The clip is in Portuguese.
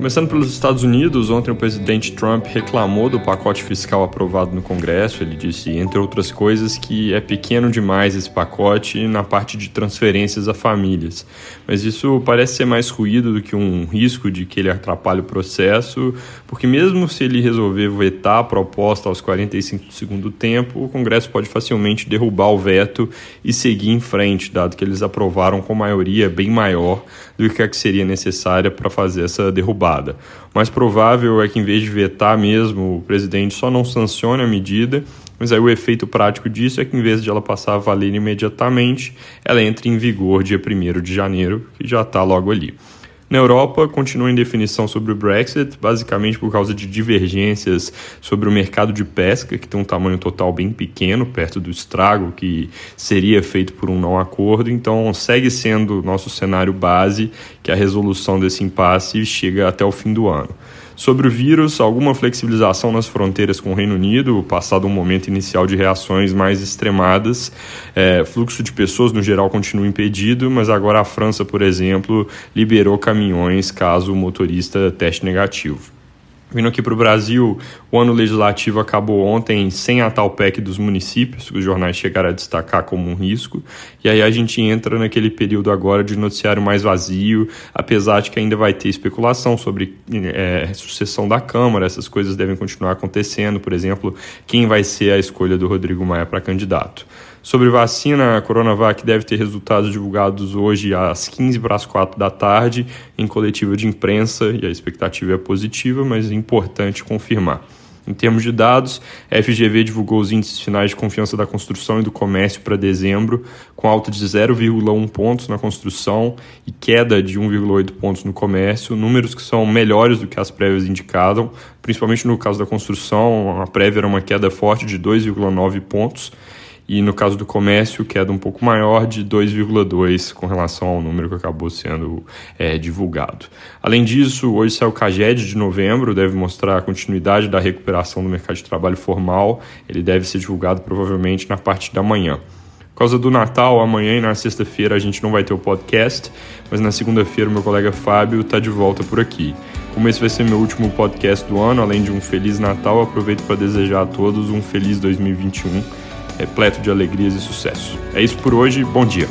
Começando pelos Estados Unidos, ontem o presidente Trump reclamou do pacote fiscal aprovado no Congresso. Ele disse, entre outras coisas, que é pequeno demais esse pacote na parte de transferências a famílias. Mas isso parece ser mais ruído do que um risco de que ele atrapalhe o processo, porque mesmo se ele resolver vetar a proposta aos 45 do segundo tempo, o Congresso pode facilmente derrubar o veto e seguir em frente, dado que eles aprovaram com maioria bem maior do que a que seria necessária para fazer essa derrubada O mais provável é que, em vez de vetar mesmo, o presidente só não sancione a medida, mas aí o efeito prático disso é que, em vez de ela passar a valer imediatamente, ela entre em vigor dia 1 de janeiro, que já está logo ali. Na Europa, continua em definição sobre o Brexit, basicamente por causa de divergências sobre o mercado de pesca, que tem um tamanho total bem pequeno, perto do estrago que seria feito por um não acordo. Então, segue sendo nosso cenário base que a resolução desse impasse chega até o fim do ano. Sobre o vírus, alguma flexibilização nas fronteiras com o Reino Unido, passado um momento inicial de reações mais extremadas. É, fluxo de pessoas, no geral, continua impedido, mas agora a França, por exemplo, liberou caminhões caso o motorista teste negativo. Vindo aqui para o Brasil, o ano legislativo acabou ontem sem a tal PEC dos municípios, que os jornais chegaram a destacar como um risco, e aí a gente entra naquele período agora de noticiário mais vazio, apesar de que ainda vai ter especulação sobre é, sucessão da Câmara, essas coisas devem continuar acontecendo, por exemplo, quem vai ser a escolha do Rodrigo Maia para candidato. Sobre vacina, a Coronavac deve ter resultados divulgados hoje às 15 para as 4 da tarde em coletiva de imprensa e a expectativa é positiva, mas é importante confirmar. Em termos de dados, a FGV divulgou os índices finais de confiança da construção e do comércio para dezembro, com alta de 0,1 pontos na construção e queda de 1,8 pontos no comércio, números que são melhores do que as prévias indicavam, principalmente no caso da construção, a prévia era uma queda forte de 2,9 pontos e no caso do comércio, queda um pouco maior de 2,2 com relação ao número que acabou sendo é, divulgado. Além disso, hoje sai o CAGED de novembro, deve mostrar a continuidade da recuperação do mercado de trabalho formal, ele deve ser divulgado provavelmente na parte da manhã. Por causa do Natal, amanhã e na sexta-feira a gente não vai ter o podcast, mas na segunda-feira o meu colega Fábio está de volta por aqui. Como esse vai ser meu último podcast do ano, além de um Feliz Natal, aproveito para desejar a todos um feliz 2021 repleto de alegrias e sucesso. É isso por hoje, bom dia.